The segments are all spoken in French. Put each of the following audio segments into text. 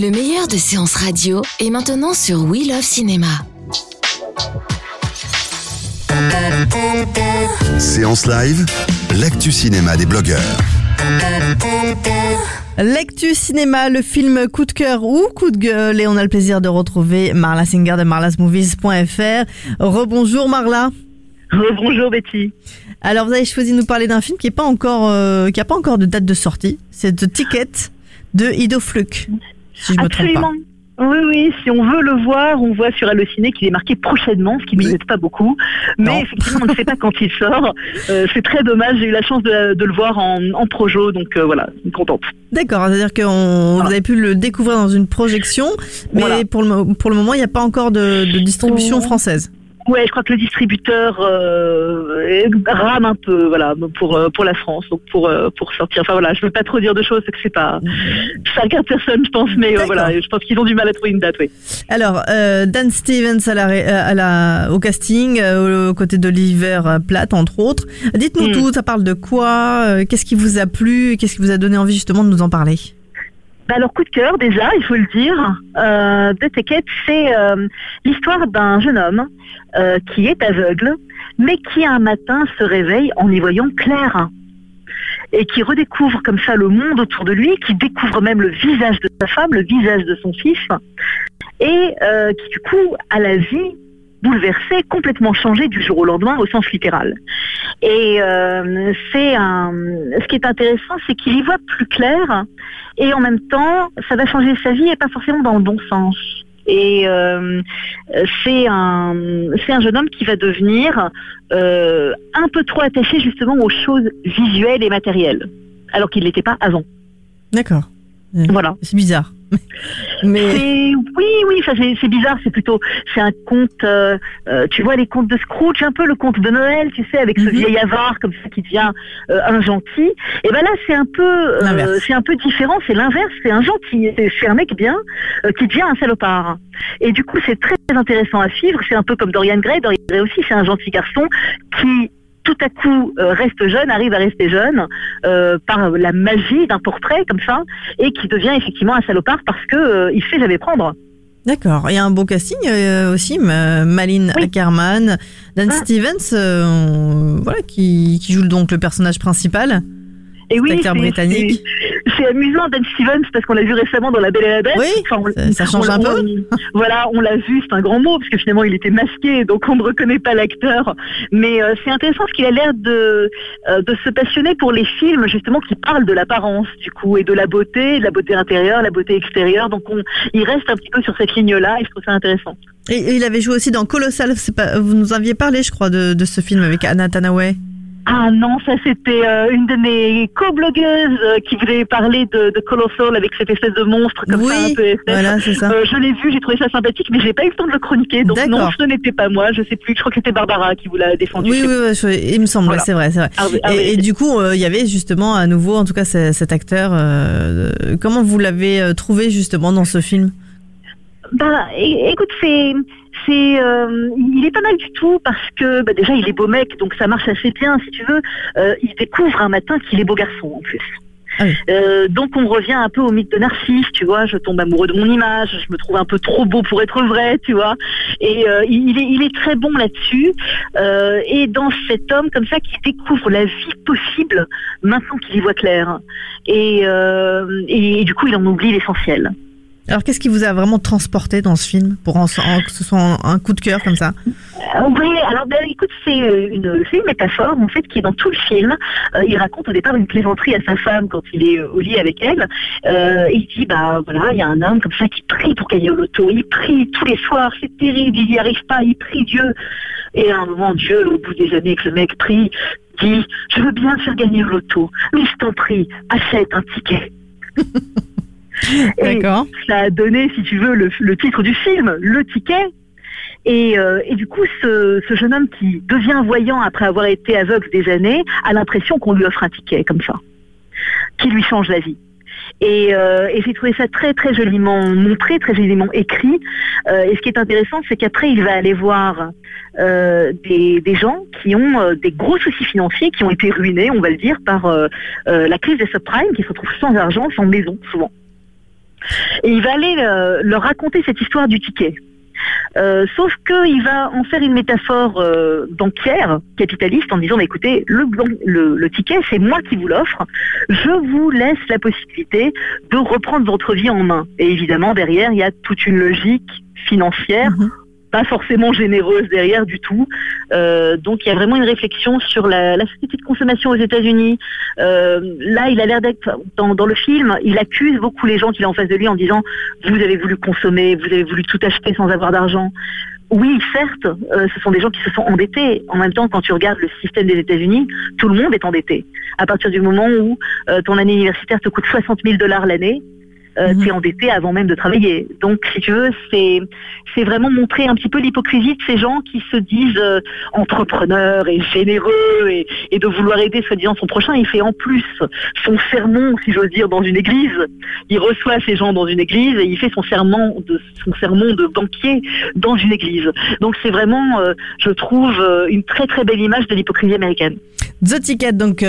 Le meilleur de séances radio est maintenant sur We Love Cinéma. Séance live, l'actu cinéma des blogueurs. Lectu Cinéma, le film coup de cœur ou coup de gueule et on a le plaisir de retrouver Marla Singer de marlasmovies.fr. Rebonjour Marla. Bonjour Betty. Alors vous avez choisi de nous parler d'un film qui n'a pas encore euh, qui a pas encore de date de sortie. C'est The Ticket de Ido Fluck. Si je me trompe pas. Absolument. Oui, oui, si on veut le voir, on voit sur Allociné qu'il est marqué prochainement, ce qui ne Oui. nous aide pas beaucoup. Mais Non. effectivement, on ne sait pas quand il sort. Euh, c'est très dommage, j'ai eu la chance de, de le voir en, en projo, donc euh, voilà, je suis contente. D'accord, c'est-à-dire que vous avez pu le découvrir dans une projection, mais Voilà. pour, le, pour le moment, il n'y a pas encore de, de distribution française. Ouais, je crois que le distributeur euh, rame un peu, voilà, pour euh, pour la France, donc pour euh, pour sortir. Enfin voilà, je veux pas trop dire de choses, parce que c'est pas regarde personne, je pense, mais euh, voilà, je pense qu'ils ont du mal à trouver une date, oui. Alors, euh, Dan Stevens à la, à la, au casting, aux côtés d'Oliver Platt, entre autres. Dites-nous Mm. tout, ça parle de quoi Qu'est-ce qui vous a plu Qu'est-ce qui vous a donné envie justement de nous en parler? Bah alors coup de cœur déjà, il faut le dire. Euh, Ticket, c'est euh, l'histoire d'un jeune homme euh, qui est aveugle, mais qui un matin se réveille en y voyant clair et qui redécouvre comme ça le monde autour de lui, qui découvre même le visage de sa femme, le visage de son fils, et qui du coup a la vie bouleversée, complètement changée du jour au lendemain au sens littéral. Et euh, c'est un, ce qui est intéressant, c'est qu'il y voit plus clair et en même temps, ça va changer sa vie et pas forcément dans le bon sens. Et euh, c'est un, c'est un jeune homme qui va devenir euh, un peu trop attaché justement aux choses visuelles et matérielles, alors qu'il n'était pas avant. D'accord. Voilà. C'est bizarre. Mais C'est oui, oui, ça c'est c'est bizarre. C'est plutôt, c'est un conte. euh, euh, tu vois les contes de Scrooge, un peu le conte de Noël, tu sais, avec ce Mhm. vieil avare comme ça qui devient euh, un gentil. Et ben là, c'est un peu, euh, c'est un peu différent. C'est l'inverse. C'est un gentil. C'est c'est un mec bien qui devient un salopard. Et du coup, c'est très intéressant à suivre. C'est un peu comme Dorian Gray. Dorian Gray aussi, c'est un gentil garçon qui tout à coup euh, reste jeune, arrive à rester jeune euh, par la magie d'un portrait comme ça, et qui devient effectivement un salopard parce que euh, il sait jamais prendre. d'accord. Il y a un beau casting euh, aussi. M- Malin Oui. Ackerman, Dan Ah. Stevens, voilà, qui, qui joue donc le personnage principal. Et oui, c'est- britannique. c'est- C'est amusant Dan Stevens parce qu'on l'a vu récemment dans La Belle et la Bête. Oui, Enfin, on- ça- ça change on- un peu. on- voilà, on l'a vu, c'est un grand mot parce que finalement il était masqué, donc on ne reconnaît pas l'acteur. Mais euh, c'est intéressant parce qu'il a l'air de euh, de se passionner pour les films justement qui parlent de l'apparence du coup et de la beauté, de la beauté intérieure, la beauté extérieure. Donc on, il reste un petit peu sur cette ligne-là et je trouve ça intéressant. Et, et il avait joué aussi dans Colossal. Pas, vous nous aviez parlé, je crois, de, de ce film avec Anna Tanaway. Ah non, ça c'était euh, une de mes co-blogueuses euh, qui voulait parler de, de Colossal avec cette espèce de monstre comme ça un peu voilà, ça. Euh, je l'ai vu, j'ai trouvé ça sympathique, mais j'ai pas eu le temps de le chroniquer. Donc non, ce n'était pas moi. Je sais plus. Je crois que c'était Barbara qui vous l'a défendu. Oui, oui, oui, je- il me semble, Voilà. c'est vrai, c'est vrai. Ah oui, ah Et, et du coup, euh, il y avait justement à nouveau, en tout cas, ce- cet acteur. euh, comment vous l'avez trouvé justement dans ce film? Bah, é- écoute, c'est, c'est, euh, il est pas mal du tout parce que bah, déjà il est beau mec, donc ça marche assez bien si tu veux. Euh, il découvre un matin qu'il est beau garçon en plus. Ah oui. Euh, donc on revient un peu au mythe de Narcisse, tu vois. Je tombe amoureux de mon image, je me trouve un peu trop beau pour être vrai, tu vois. Et euh, il, est, il est très bon là-dessus. Euh, et dans cet homme comme ça qui découvre la vie possible maintenant qu'il y voit clair. Et, et, du coup il en oublie l'essentiel. Alors, qu'est-ce qui vous a vraiment transporté dans ce film pour en- en- que ce soit un, un coup de cœur comme ça? Euh, oui, alors ben, écoute, c'est euh, une, c'est une métaphore en fait qui est dans tout le film. Euh, il raconte au départ une plaisanterie à sa femme quand il est au lit avec elle. Euh, il dit bah voilà, il y a un homme comme ça qui prie pour gagner au loto. Il prie tous les soirs, c'est terrible, il n'y arrive pas, il prie Dieu. Et à un moment, Dieu, au bout des années que le mec prie, dit Je veux bien faire gagner le loto, mais je t'en prie, achète un ticket. D'accord. Ça a donné, si tu veux, le, le titre du film, Le ticket. Et, euh, et du coup, ce, ce jeune homme qui devient voyant après avoir été aveugle des années a l'impression qu'on lui offre un ticket comme ça, qui lui change la vie. Et, euh, et j'ai trouvé ça très très joliment montré, très joliment écrit. Euh, et ce qui est intéressant, c'est qu'après, il va aller voir des, des gens qui ont des gros soucis financiers, qui ont été ruinés, on va le dire, par la crise des subprimes, qui se retrouvent sans argent, sans maison, souvent. Et il va aller euh, leur raconter cette histoire du ticket. Euh, sauf qu'il va en faire une métaphore euh, bancaire, capitaliste, en disant écoutez, le, le ticket, c'est moi qui vous l'offre. Je vous laisse la possibilité de reprendre votre vie en main. Et évidemment, derrière, il y a toute une logique financière, Mhm. Pas forcément généreuse derrière du tout. Euh, donc, il y a vraiment une réflexion sur la, société de consommation aux États-Unis. Euh, là, il a l'air d'être dans, dans le film, il accuse beaucoup les gens qu'il a en face de lui en disant vous avez voulu consommer, vous avez voulu tout acheter sans avoir d'argent. Oui, certes, euh, ce sont des gens qui se sont endettés. En même temps, quand tu regardes le système des États-Unis, tout le monde est endetté. À partir du moment où ton année universitaire te coûte 60 000 dollars l'année, euh, Mhm. tu es endetté avant même de travailler. Donc, si tu veux, c'est c'est vraiment montrer un petit peu l'hypocrisie de ces gens qui se disent euh, entrepreneurs et généreux et, et de vouloir aider soi-disant son prochain. Il fait en plus son sermon, si j'ose dire, dans une église. Il reçoit ces gens dans une église et il fait son serment de son sermon de banquier dans une église. Donc c'est vraiment, euh, je trouve, euh, une très très belle image de l'hypocrisie américaine. The Ticket, donc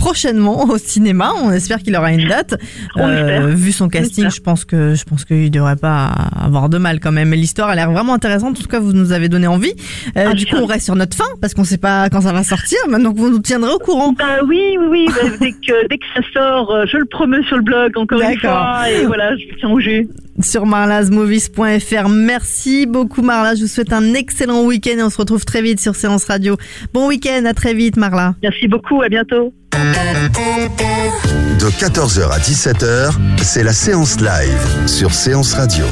prochainement au cinéma. On espère qu'il aura une date. L'espère. vu son casting, je pense que je pense qu'il devrait pas avoir de mal quand même. L'histoire a l'air vraiment intéressante. En tout cas, vous nous avez donné envie. Euh, Ah, du coup, on reste sur notre fin parce qu'on sait pas quand ça va sortir. Maintenant vous nous tiendrez au courant. Bah oui, oui, oui. bah, dès que dès que ça sort, euh, je le promeux sur le blog encore une fois et voilà, je vous tiens au jus. Sur marlasmovies.fr. Merci beaucoup Marla, je vous souhaite un excellent week-end et on se retrouve très vite sur Séance Radio. Bon week-end, à très vite Marla. Merci beaucoup, à bientôt. De 14h à 17h, c'est la séance live sur Séance Radio.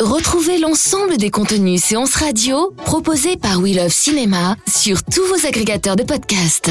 Retrouvez l'ensemble des contenus séances radio proposés par We Love Cinéma sur tous vos agrégateurs de podcasts.